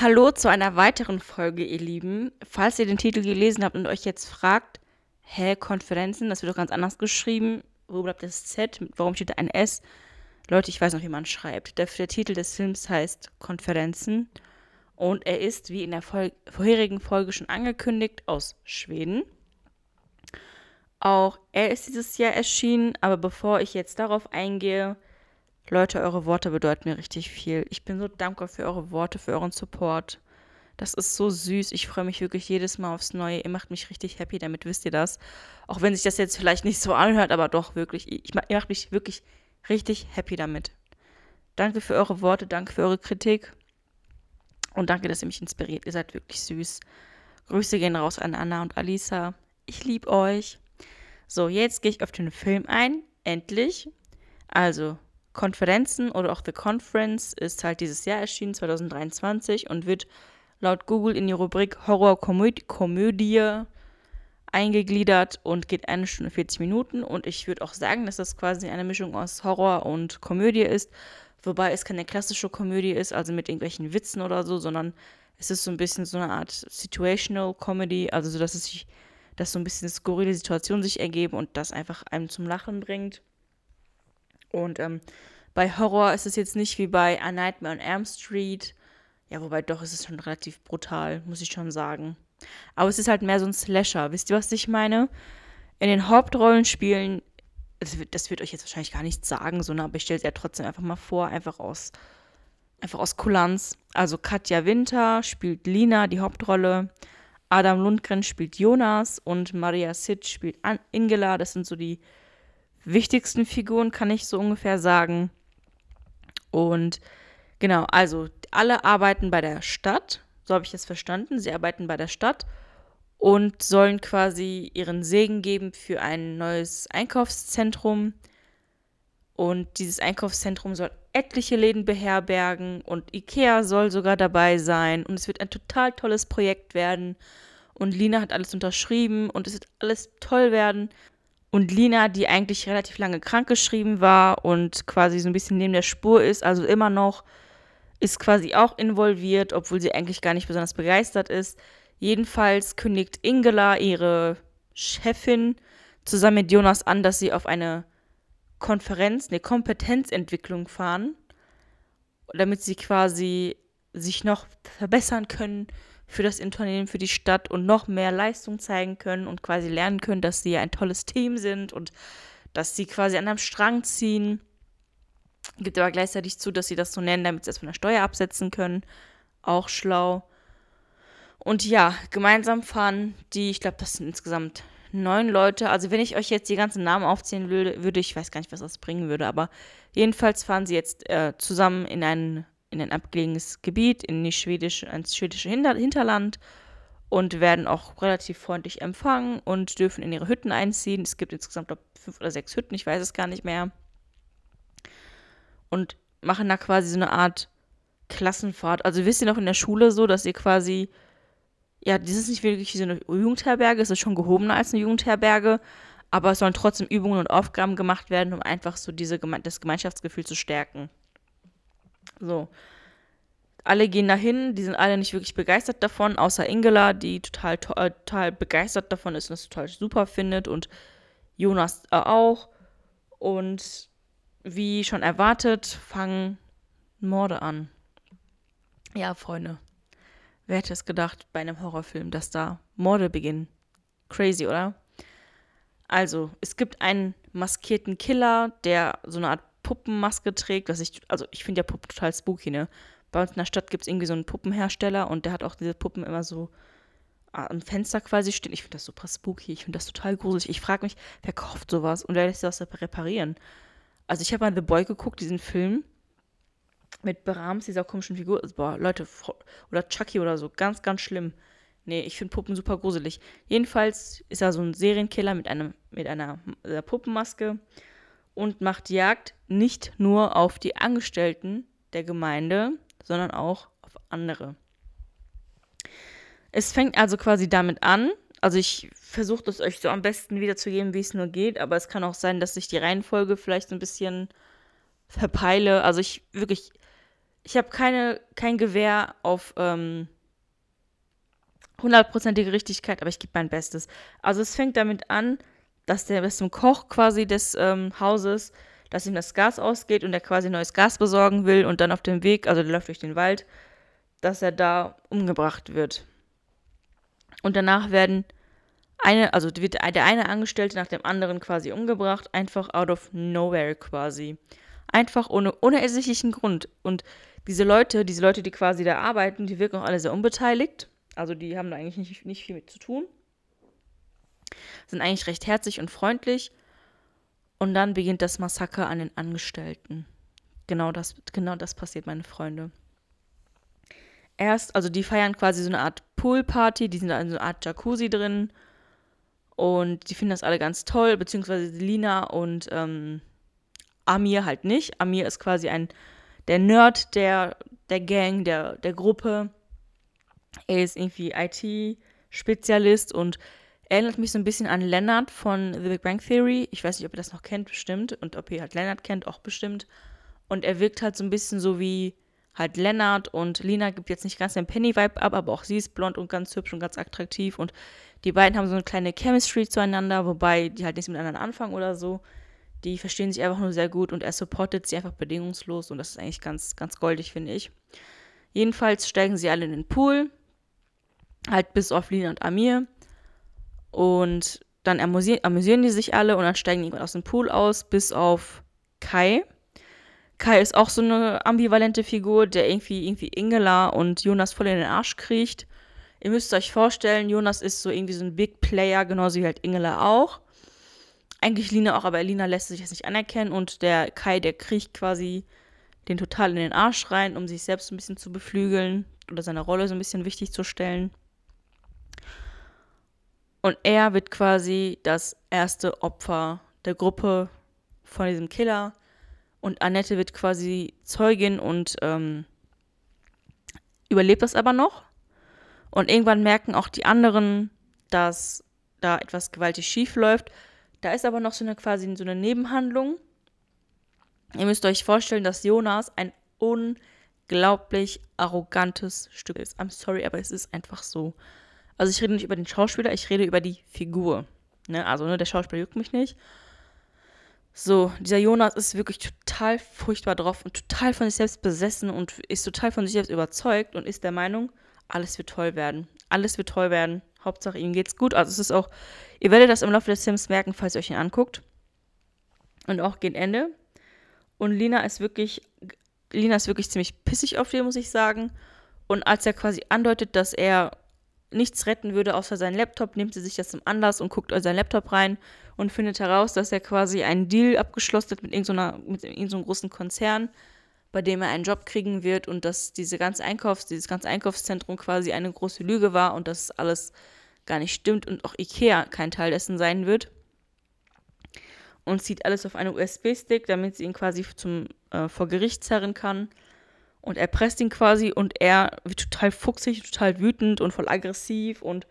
Hallo zu einer weiteren Folge, ihr Lieben. Falls ihr den Titel gelesen habt und euch jetzt fragt, hä, Konferenzen, das wird doch ganz anders geschrieben. Wo bleibt das Z? Warum steht da ein S? Leute, ich weiß noch, wie man schreibt. Der, der Titel des Films heißt Konferenzen und er ist, wie in der Vol vorherigen Folge schon angekündigt, aus Schweden. Auch er ist dieses Jahr erschienen, aber bevor ich jetzt darauf eingehe, Leute, eure Worte bedeuten mir richtig viel. Ich bin so dankbar für eure Worte, für euren Support. Das ist so süß. Ich freue mich wirklich jedes Mal aufs Neue. Ihr macht mich richtig happy, damit wisst ihr das. Auch wenn sich das jetzt vielleicht nicht so anhört, aber doch wirklich. Ich, ihr macht mich wirklich richtig happy damit. Danke für eure Worte, danke für eure Kritik. Und danke, dass ihr mich inspiriert. Ihr seid wirklich süß. Grüße gehen raus an Anna und Alisa. Ich liebe euch. So, jetzt gehe ich auf den Film ein. Endlich. Also, Konferenzen oder auch The Conference ist halt dieses Jahr erschienen, 2023, und wird laut Google in die Rubrik Horror-Komödie eingegliedert und geht eine Stunde 40 Minuten. Und ich würde auch sagen, dass das quasi eine Mischung aus Horror und Komödie ist, wobei es keine klassische Komödie ist, also mit irgendwelchen Witzen oder so, sondern es ist so ein bisschen so eine Art Situational Comedy, also so, dass es sich, dass so ein bisschen skurrile Situationen sich ergeben und das einfach einem zum Lachen bringt. Und ähm, bei Horror ist es jetzt nicht wie bei A Nightmare on Elm Street. Ja, wobei doch ist es schon relativ brutal, muss ich schon sagen. Aber es ist halt mehr so ein Slasher. Wisst ihr, was ich meine? In den Hauptrollen spielen, das wird, das wird euch jetzt wahrscheinlich gar nichts sagen, so, aber ich stelle es ja trotzdem einfach mal vor, einfach aus, einfach aus Kulanz. Also Katja Winter spielt Lina, die Hauptrolle. Adam Lundgren spielt Jonas und Maria Sid spielt Ingela. Das sind so die wichtigsten Figuren, kann ich so ungefähr sagen. Und genau, also alle arbeiten bei der Stadt, so habe ich es verstanden. Sie arbeiten bei der Stadt und sollen quasi ihren Segen geben für ein neues Einkaufszentrum. Und dieses Einkaufszentrum soll etliche Läden beherbergen und Ikea soll sogar dabei sein. Und es wird ein total tolles Projekt werden. Und Lina hat alles unterschrieben und es wird alles toll werden. Und Lina, die eigentlich relativ lange krankgeschrieben war und quasi so ein bisschen neben der Spur ist, also immer noch, ist quasi auch involviert, obwohl sie eigentlich gar nicht besonders begeistert ist. Jedenfalls kündigt Ingela, ihre Chefin, zusammen mit Jonas an, dass sie auf eine Konferenz, eine Kompetenzentwicklung fahren, damit sie quasi sich noch verbessern können für das Unternehmen, für die Stadt und noch mehr Leistung zeigen können und quasi lernen können, dass sie ein tolles Team sind und dass sie quasi an einem Strang ziehen. Gibt aber gleichzeitig zu, dass sie das so nennen, damit sie es von der Steuer absetzen können. Auch schlau. Und ja, gemeinsam fahren die, ich glaube, das sind insgesamt neun Leute. Also wenn ich euch jetzt die ganzen Namen aufzählen würde, würde ich weiß gar nicht, was das bringen würde, aber jedenfalls fahren sie jetzt äh, zusammen in ein in ein abgelegenes Gebiet, in die schwedische, ins schwedische Hinter Hinterland und werden auch relativ freundlich empfangen und dürfen in ihre Hütten einziehen. Es gibt insgesamt glaub, fünf oder sechs Hütten, ich weiß es gar nicht mehr. Und machen da quasi so eine Art Klassenfahrt. Also wisst ihr noch in der Schule so, dass ihr quasi, ja, das ist nicht wirklich so eine Jugendherberge, es ist schon gehobener als eine Jugendherberge, aber es sollen trotzdem Übungen und Aufgaben gemacht werden, um einfach so diese, das Gemeinschaftsgefühl zu stärken. So. Alle gehen dahin, die sind alle nicht wirklich begeistert davon, außer Ingela, die total, äh, total begeistert davon ist und es total super findet und Jonas äh, auch. Und wie schon erwartet, fangen Morde an. Ja, Freunde. Wer hätte es gedacht bei einem Horrorfilm, dass da Morde beginnen? Crazy, oder? Also, es gibt einen maskierten Killer, der so eine Art Puppenmaske trägt, was ich, also ich finde ja Puppen total spooky, ne? Bei uns in der Stadt gibt es irgendwie so einen Puppenhersteller und der hat auch diese Puppen immer so am Fenster quasi stehen. Ich finde das super spooky, ich finde das total gruselig. Ich frage mich, wer kauft sowas und wer lässt das reparieren? Also ich habe mal The Boy geguckt, diesen Film mit Brahms, dieser komischen Figur. Boah, Leute, oder Chucky oder so, ganz, ganz schlimm. Nee, ich finde Puppen super gruselig. Jedenfalls ist er so ein Serienkiller mit, einem, mit einer, einer Puppenmaske und macht Jagd nicht nur auf die Angestellten der Gemeinde, sondern auch auf andere. Es fängt also quasi damit an. Also ich versuche das euch so am besten wiederzugeben, wie es nur geht, aber es kann auch sein, dass ich die Reihenfolge vielleicht so ein bisschen verpeile. Also ich wirklich, ich habe keine, kein Gewehr auf ähm, hundertprozentige Richtigkeit, aber ich gebe mein Bestes. Also es fängt damit an, dass der bis zum Koch quasi des ähm, Hauses, dass ihm das Gas ausgeht und er quasi neues Gas besorgen will und dann auf dem Weg, also der läuft durch den Wald, dass er da umgebracht wird. Und danach werden eine, also wird der eine Angestellte nach dem anderen quasi umgebracht, einfach out of nowhere quasi. Einfach ohne unersichtlichen Grund. Und diese Leute, diese Leute, die quasi da arbeiten, die wirken auch alle sehr unbeteiligt. Also die haben da eigentlich nicht, nicht viel mit zu tun. Sind eigentlich recht herzig und freundlich. Und dann beginnt das Massaker an den Angestellten. Genau das, genau das passiert, meine Freunde. Erst, also die feiern quasi so eine Art Poolparty, die sind da in so einer Art Jacuzzi drin. Und die finden das alle ganz toll, beziehungsweise Lina und ähm, Amir halt nicht. Amir ist quasi ein der Nerd der, der Gang, der, der Gruppe. Er ist irgendwie IT-Spezialist und erinnert mich so ein bisschen an Leonard von The Big Bang Theory. Ich weiß nicht, ob ihr das noch kennt, bestimmt. Und ob ihr halt Leonard kennt, auch bestimmt. Und er wirkt halt so ein bisschen so wie halt Leonard und Lina gibt jetzt nicht ganz den Penny-Vibe ab, aber auch sie ist blond und ganz hübsch und ganz attraktiv. Und die beiden haben so eine kleine Chemistry zueinander, wobei die halt nichts miteinander anfangen oder so. Die verstehen sich einfach nur sehr gut und er supportet sie einfach bedingungslos und das ist eigentlich ganz, ganz goldig, finde ich. Jedenfalls steigen sie alle in den Pool, halt bis auf Lina und Amir. Und dann amüsieren, amüsieren die sich alle und dann steigen die aus dem Pool aus, bis auf Kai. Kai ist auch so eine ambivalente Figur, der irgendwie, irgendwie Ingela und Jonas voll in den Arsch kriecht. Ihr müsst euch vorstellen, Jonas ist so irgendwie so ein Big Player, genauso wie halt Ingela auch eigentlich Lina auch, aber Lina lässt sich jetzt nicht anerkennen und der Kai, der kriecht quasi den total in den Arsch rein, um sich selbst ein bisschen zu beflügeln oder seine Rolle so ein bisschen wichtig zu stellen. Und er wird quasi das erste Opfer der Gruppe von diesem Killer. Und Annette wird quasi Zeugin und ähm, überlebt das aber noch. Und irgendwann merken auch die anderen, dass da etwas gewaltig schief läuft da ist aber noch so eine quasi so eine Nebenhandlung. Ihr müsst euch vorstellen, dass Jonas ein unglaublich arrogantes Stück ist. I'm sorry, aber es ist einfach so. Also ich rede nicht über den Schauspieler, ich rede über die Figur. Ne? Also ne, der Schauspieler juckt mich nicht. So, dieser Jonas ist wirklich total furchtbar drauf und total von sich selbst besessen und ist total von sich selbst überzeugt und ist der Meinung, alles wird toll werden. Alles wird toll werden. Hauptsache ihm geht's gut. Also es ist auch, ihr werdet das im Laufe des Sims merken, falls ihr euch ihn anguckt. Und auch gegen Ende. Und Lina ist wirklich, Lina ist wirklich ziemlich pissig auf den, muss ich sagen. Und als er quasi andeutet, dass er nichts retten würde außer seinen Laptop, nimmt sie sich das zum Anlass und guckt in seinen Laptop rein und findet heraus, dass er quasi einen Deal abgeschlossen hat mit irgendeinem so irgendeinem so großen Konzern, bei dem er einen Job kriegen wird und dass diese ganze Einkaufs-, dieses ganze Einkaufszentrum quasi eine große Lüge war und dass alles gar nicht stimmt und auch Ikea kein Teil dessen sein wird. Und zieht alles auf einen USB-Stick, damit sie ihn quasi zum, äh, vor Gericht zerren kann. Und er presst ihn quasi und er wird total fuchsig, total wütend und voll aggressiv und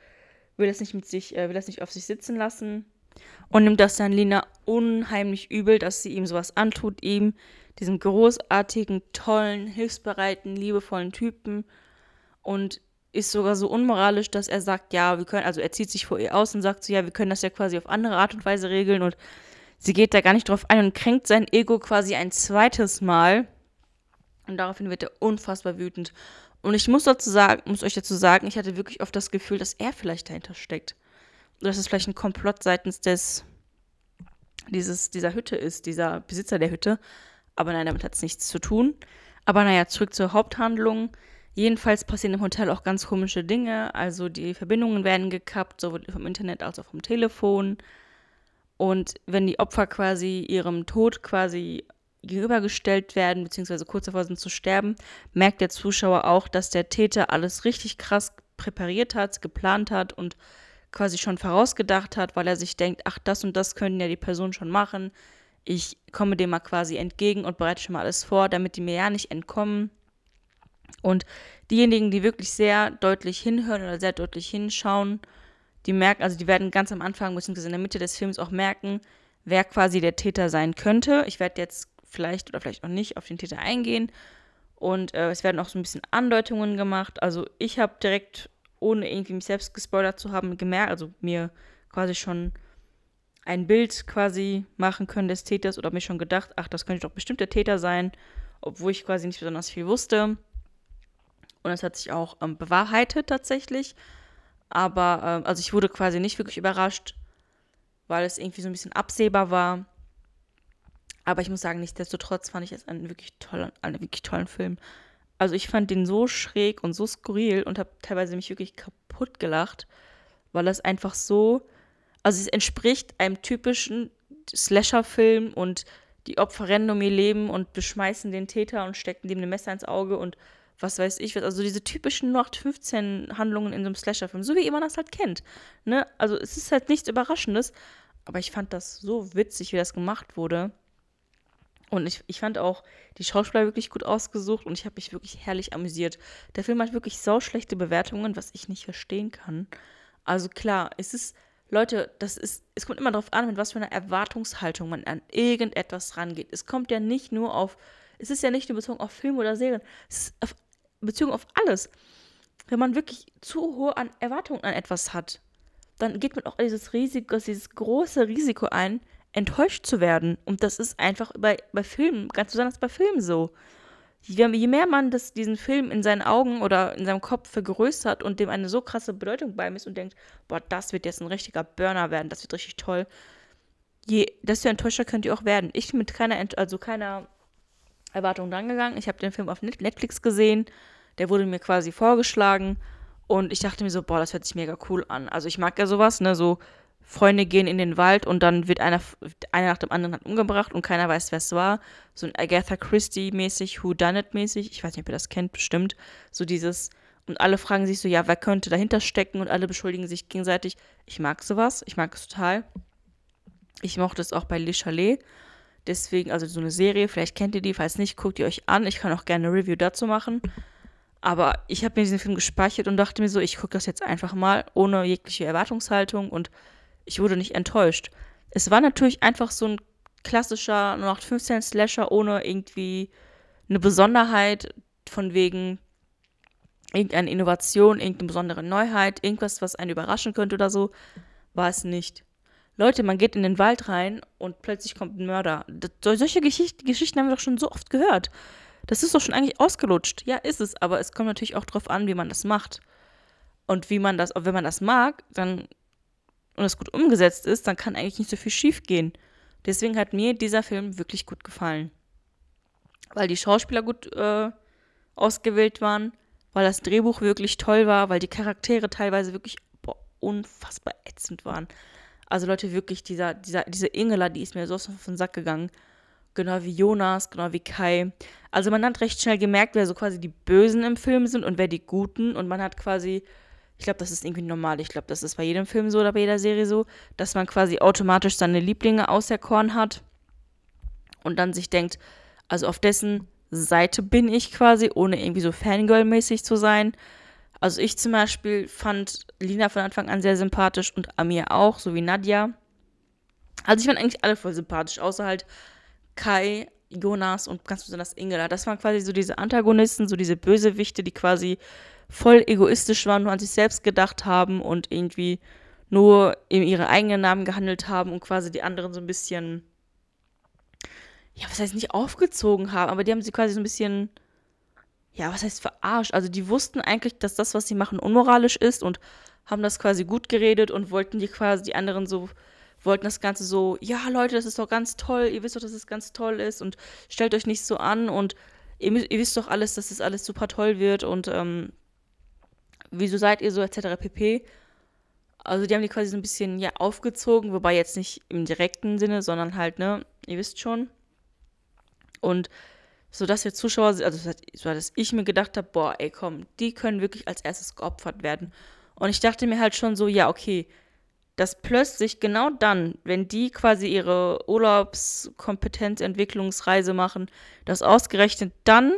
will das nicht mit sich, äh, will das nicht auf sich sitzen lassen. Und nimmt das dann Lina unheimlich übel, dass sie ihm sowas antut, ihm, diesem großartigen, tollen, hilfsbereiten, liebevollen Typen. Und ist sogar so unmoralisch, dass er sagt, ja, wir können, also er zieht sich vor ihr aus und sagt so, ja, wir können das ja quasi auf andere Art und Weise regeln und sie geht da gar nicht drauf ein und kränkt sein Ego quasi ein zweites Mal. Und daraufhin wird er unfassbar wütend. Und ich muss dazu sagen, muss euch dazu sagen, ich hatte wirklich oft das Gefühl, dass er vielleicht dahinter steckt. Dass es vielleicht ein Komplott seitens des, dieses, dieser Hütte ist, dieser Besitzer der Hütte. Aber nein, damit hat es nichts zu tun. Aber naja, zurück zur Haupthandlung. Jedenfalls passieren im Hotel auch ganz komische Dinge. Also die Verbindungen werden gekappt, sowohl vom Internet als auch vom Telefon. Und wenn die Opfer quasi ihrem Tod quasi gegenübergestellt werden, beziehungsweise kurz davor sind zu sterben, merkt der Zuschauer auch, dass der Täter alles richtig krass präpariert hat, geplant hat und quasi schon vorausgedacht hat, weil er sich denkt, ach, das und das können ja die Personen schon machen. Ich komme dem mal quasi entgegen und bereite schon mal alles vor, damit die mir ja nicht entkommen. Und diejenigen, die wirklich sehr deutlich hinhören oder sehr deutlich hinschauen, die merken, also die werden ganz am Anfang beziehungsweise in der Mitte des Films auch merken, wer quasi der Täter sein könnte. Ich werde jetzt vielleicht oder vielleicht auch nicht auf den Täter eingehen. Und äh, es werden auch so ein bisschen Andeutungen gemacht. Also ich habe direkt, ohne irgendwie mich selbst gespoilert zu haben, gemerkt, also mir quasi schon ein Bild quasi machen können des Täters oder mir schon gedacht, ach, das könnte doch bestimmt der Täter sein, obwohl ich quasi nicht besonders viel wusste. Und es hat sich auch ähm, bewahrheitet tatsächlich. Aber, ähm, also ich wurde quasi nicht wirklich überrascht, weil es irgendwie so ein bisschen absehbar war. Aber ich muss sagen, nichtsdestotrotz fand ich es einen wirklich tollen, einen wirklich tollen Film. Also ich fand den so schräg und so skurril und habe teilweise mich wirklich kaputt gelacht, weil das einfach so, also es entspricht einem typischen Slasher-Film und die Opfer rennen um ihr Leben und beschmeißen den Täter und stecken dem ein Messer ins Auge und was weiß ich was. Also diese typischen 0815-Handlungen in so einem Slasher-Film, so wie man das halt kennt. Ne? Also es ist halt nichts Überraschendes, aber ich fand das so witzig, wie das gemacht wurde. Und ich, ich fand auch die Schauspieler wirklich gut ausgesucht und ich habe mich wirklich herrlich amüsiert. Der Film hat wirklich sau schlechte Bewertungen, was ich nicht verstehen kann. Also klar, es ist, Leute, das ist, es kommt immer darauf an, mit was für einer Erwartungshaltung man an irgendetwas rangeht. Es kommt ja nicht nur auf, es ist ja nicht nur bezogen auf Filme oder Serien, es ist auf bezogen auf alles. Wenn man wirklich zu hohe Erwartungen an etwas hat, dann geht man auch dieses Risiko, dieses große Risiko ein, enttäuscht zu werden. Und das ist einfach bei, bei Filmen, ganz besonders bei Filmen so. Je, mehr man das, diesen Film in seinen Augen oder in seinem Kopf vergrößert und dem eine so krasse Bedeutung beimisst und denkt, boah, das wird jetzt ein richtiger Burner werden, das wird richtig toll, je desto enttäuschter könnt ihr auch werden. Ich bin mit keiner, also keiner Erwartung drangegangen. Ich habe den Film auf Netflix gesehen. Der wurde mir quasi vorgeschlagen. Und ich dachte mir so, boah, das hört sich mega cool an. Also ich mag ja sowas, ne? So Freunde gehen in den Wald und dann wird einer, einer nach dem anderen halt umgebracht und keiner weiß, wer es war. So ein Agatha Christie-mäßig, Who Done It-mäßig. Ich weiß nicht, ob ihr das kennt, bestimmt. So dieses. Und alle fragen sich so, ja, wer könnte dahinter stecken? Und alle beschuldigen sich gegenseitig. Ich mag sowas. Ich mag es total. Ich mochte es auch bei Le Chalet. Deswegen, also so eine Serie, vielleicht kennt ihr die, falls nicht, guckt ihr euch an. Ich kann auch gerne eine Review dazu machen. Aber ich habe mir diesen Film gespeichert und dachte mir so, ich gucke das jetzt einfach mal ohne jegliche Erwartungshaltung und ich wurde nicht enttäuscht. Es war natürlich einfach so ein klassischer 0815 Slasher ohne irgendwie eine Besonderheit von wegen irgendeine Innovation, irgendeine besondere Neuheit, irgendwas, was einen überraschen könnte oder so, war es nicht. Leute, man geht in den Wald rein und plötzlich kommt ein Mörder. Das, solche Geschicht, Geschichten haben wir doch schon so oft gehört. Das ist doch schon eigentlich ausgelutscht. Ja, ist es, aber es kommt natürlich auch darauf an, wie man das macht. Und wie man das, wenn man das mag, dann und es gut umgesetzt ist, dann kann eigentlich nicht so viel schief gehen. Deswegen hat mir dieser Film wirklich gut gefallen. Weil die Schauspieler gut äh, ausgewählt waren, weil das Drehbuch wirklich toll war, weil die Charaktere teilweise wirklich boah, unfassbar ätzend waren. Also Leute, wirklich, dieser, dieser, diese Ingela, die ist mir so auf den Sack gegangen. Genau wie Jonas, genau wie Kai. Also man hat recht schnell gemerkt, wer so quasi die Bösen im Film sind und wer die Guten. Und man hat quasi, ich glaube, das ist irgendwie normal. Ich glaube, das ist bei jedem Film so oder bei jeder Serie so, dass man quasi automatisch seine Lieblinge auserkoren hat. Und dann sich denkt, also auf dessen Seite bin ich quasi, ohne irgendwie so Fangirl-mäßig zu sein. Also ich zum Beispiel fand Lina von Anfang an sehr sympathisch und Amir auch, so wie Nadja. Also ich fand eigentlich alle voll sympathisch, außer halt Kai, Jonas und ganz besonders Ingela. Das waren quasi so diese Antagonisten, so diese Bösewichte, die quasi voll egoistisch waren, nur an sich selbst gedacht haben und irgendwie nur in ihre eigenen Namen gehandelt haben und quasi die anderen so ein bisschen, ja, was heißt nicht aufgezogen haben, aber die haben sie quasi so ein bisschen ja, was heißt verarscht? Also die wussten eigentlich, dass das, was sie machen, unmoralisch ist und haben das quasi gut geredet und wollten die quasi, die anderen so, wollten das Ganze so, ja Leute, das ist doch ganz toll, ihr wisst doch, dass es ganz toll ist und stellt euch nicht so an und ihr, ihr wisst doch alles, dass das alles super toll wird und ähm, wieso seid ihr so, etc. pp. Also die haben die quasi so ein bisschen, ja, aufgezogen, wobei jetzt nicht im direkten Sinne, sondern halt, ne, ihr wisst schon. Und sodass wir Zuschauer, also so dass ich mir gedacht habe, boah, ey, komm, die können wirklich als erstes geopfert werden. Und ich dachte mir halt schon so, ja, okay, dass plötzlich genau dann, wenn die quasi ihre Urlaubskompetenzentwicklungsreise machen, dass ausgerechnet dann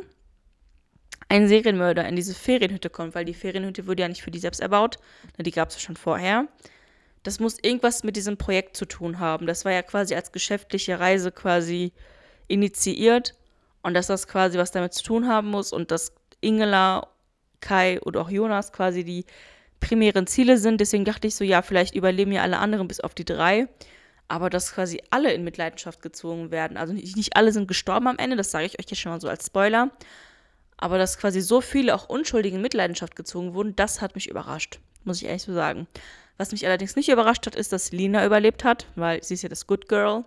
ein Serienmörder in diese Ferienhütte kommt, weil die Ferienhütte wurde ja nicht für die selbst erbaut, die gab es ja schon vorher. Das muss irgendwas mit diesem Projekt zu tun haben. Das war ja quasi als geschäftliche Reise quasi initiiert Und dass das quasi was damit zu tun haben muss und dass Ingela, Kai oder auch Jonas quasi die primären Ziele sind. Deswegen dachte ich so, ja, vielleicht überleben ja alle anderen bis auf die drei. Aber dass quasi alle in Mitleidenschaft gezogen werden. Also nicht, nicht alle sind gestorben am Ende, das sage ich euch jetzt schon mal so als Spoiler. Aber dass quasi so viele auch Unschuldige in Mitleidenschaft gezogen wurden, das hat mich überrascht. Muss ich ehrlich so sagen. Was mich allerdings nicht überrascht hat, ist, dass Lina überlebt hat, weil sie ist ja das Good Girl.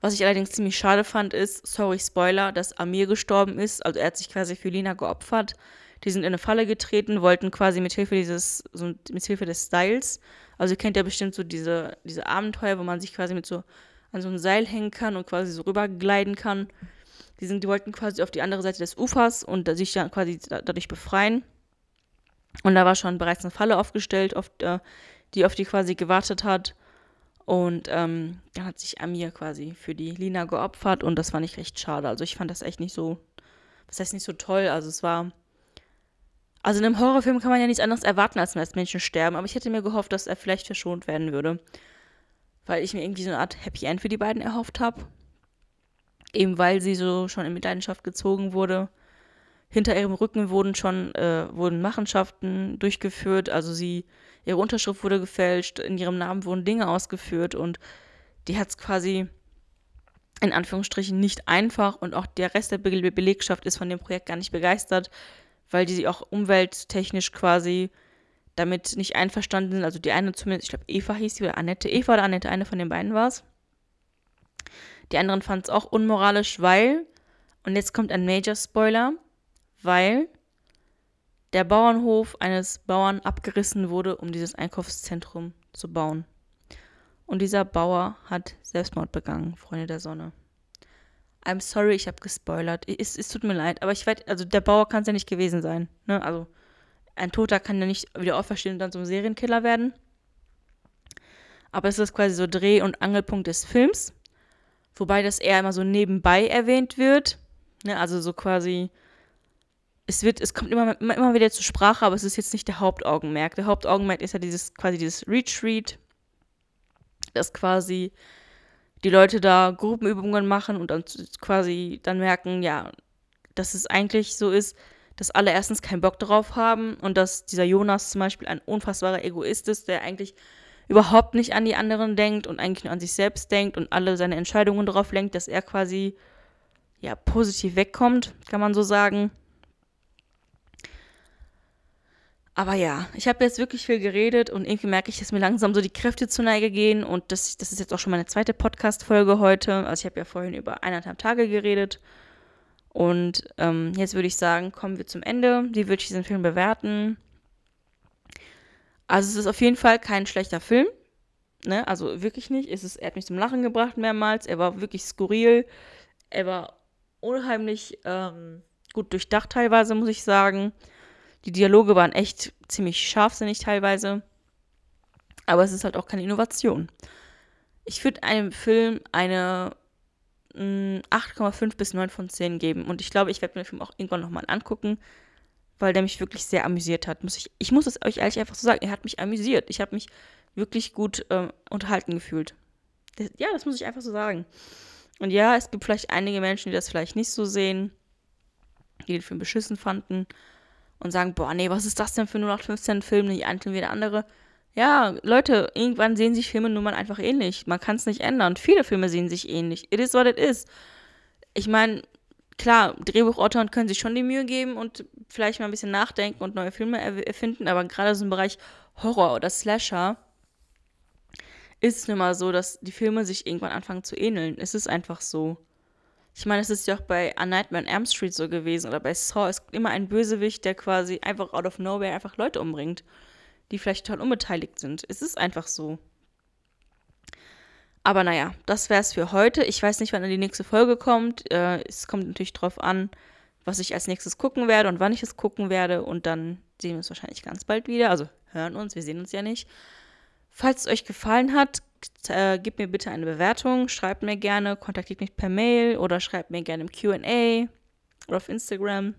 Was ich allerdings ziemlich schade fand, ist, sorry Spoiler, dass Amir gestorben ist. Also er hat sich quasi für Lina geopfert. Die sind in eine Falle getreten, wollten quasi mit Hilfe dieses, so mit Hilfe des Styles, also ihr kennt ja bestimmt so diese, diese Abenteuer, wo man sich quasi mit so an so ein Seil hängen kann und quasi so rübergleiten kann. Die, sind, die wollten quasi auf die andere Seite des Ufers und sich dann quasi dadurch befreien. Und da war schon bereits eine Falle aufgestellt, auf, äh, die auf die quasi gewartet hat. Und ähm, dann hat sich Amir quasi für die Lina geopfert und das fand ich recht schade. Also ich fand das echt nicht so, was heißt nicht so toll. Also es war, also in einem Horrorfilm kann man ja nichts anderes erwarten, als dass Menschen sterben, aber ich hätte mir gehofft, dass er vielleicht verschont werden würde. Weil ich mir irgendwie so eine Art Happy End für die beiden erhofft habe. Eben weil sie so schon in Mitleidenschaft gezogen wurde. Hinter ihrem Rücken wurden schon äh, wurden Machenschaften durchgeführt, also sie ihre Unterschrift wurde gefälscht, in ihrem Namen wurden Dinge ausgeführt und die hat es quasi in Anführungsstrichen nicht einfach und auch der Rest der Be Belegschaft ist von dem Projekt gar nicht begeistert, weil die auch umwelttechnisch quasi damit nicht einverstanden sind. Also die eine zumindest, ich glaube Eva hieß sie oder Annette. Eva oder Annette, eine von den beiden war es. Die anderen fanden es auch unmoralisch, weil, und jetzt kommt ein Major-Spoiler, weil der Bauernhof eines Bauern abgerissen wurde, um dieses Einkaufszentrum zu bauen. Und dieser Bauer hat Selbstmord begangen, Freunde der Sonne. I'm sorry, ich habe gespoilert. Es, es tut mir leid, aber ich weiß, also der Bauer kann es ja nicht gewesen sein. Ne? Also ein Toter kann ja nicht wieder auferstehen und dann zum Serienkiller werden. Aber es ist quasi so Dreh- und Angelpunkt des Films. Wobei das eher immer so nebenbei erwähnt wird. Ne? Also so quasi es wird, es kommt immer, immer, wieder zur Sprache, aber es ist jetzt nicht der Hauptaugenmerk. Der Hauptaugenmerk ist ja dieses, quasi dieses Retreat, das quasi die Leute da Gruppenübungen machen und dann quasi dann merken, ja, dass es eigentlich so ist, dass alle erstens keinen Bock drauf haben und dass dieser Jonas zum Beispiel ein unfassbarer Egoist ist, der eigentlich überhaupt nicht an die anderen denkt und eigentlich nur an sich selbst denkt und alle seine Entscheidungen darauf lenkt, dass er quasi ja positiv wegkommt, kann man so sagen. Aber ja, ich habe jetzt wirklich viel geredet und irgendwie merke ich, dass mir langsam so die Kräfte zur Neige gehen. Und das, das ist jetzt auch schon meine zweite Podcast-Folge heute. Also ich habe ja vorhin über eineinhalb Tage geredet. Und ähm, jetzt würde ich sagen, kommen wir zum Ende. Wie würde ich diesen Film bewerten? Also es ist auf jeden Fall kein schlechter Film. Ne? Also wirklich nicht. Es ist, er hat mich zum Lachen gebracht mehrmals. Er war wirklich skurril. Er war unheimlich ähm, gut durchdacht teilweise, muss ich sagen. Die Dialoge waren echt ziemlich scharfsinnig teilweise. Aber es ist halt auch keine Innovation. Ich würde einem Film eine 8,5 mm, bis 9 von 10 geben. Und ich glaube, ich werde mir den Film auch irgendwann nochmal angucken, weil der mich wirklich sehr amüsiert hat. Muss ich, ich muss es euch ehrlich einfach so sagen, er hat mich amüsiert. Ich habe mich wirklich gut äh, unterhalten gefühlt. Das, ja, das muss ich einfach so sagen. Und ja, es gibt vielleicht einige Menschen, die das vielleicht nicht so sehen, die den Film beschissen fanden und sagen, boah, nee, was ist das denn für nur noch 15 Film, nicht ein wie der andere. Ja, Leute, irgendwann sehen sich Filme nun mal einfach ähnlich. Man kann es nicht ändern. Viele Filme sehen sich ähnlich. It is what it is. Ich meine, klar, Drehbuchautoren können sich schon die Mühe geben und vielleicht mal ein bisschen nachdenken und neue Filme erfinden, aber gerade so im Bereich Horror oder Slasher ist es nun mal so, dass die Filme sich irgendwann anfangen zu ähneln. Es ist einfach so. Ich meine, es ist ja auch bei A Nightmare on Elm Street so gewesen oder bei Saw. Es gibt immer einen Bösewicht, der quasi einfach out of nowhere einfach Leute umbringt, die vielleicht total unbeteiligt sind. Es ist einfach so. Aber naja, das wäre es für heute. Ich weiß nicht, wann die nächste Folge kommt. Äh, es kommt natürlich drauf an, was ich als nächstes gucken werde und wann ich es gucken werde. Und dann sehen wir uns wahrscheinlich ganz bald wieder. Also hören uns, wir sehen uns ja nicht. Falls es euch gefallen hat, äh, gebt mir bitte eine Bewertung, schreibt mir gerne, kontaktiert mich per Mail oder schreibt mir gerne im QA oder auf Instagram.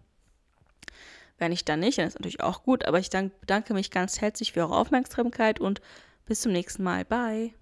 Wenn ich dann nicht, dann ist natürlich auch gut, aber ich dank, bedanke mich ganz herzlich für eure Aufmerksamkeit und bis zum nächsten Mal. Bye.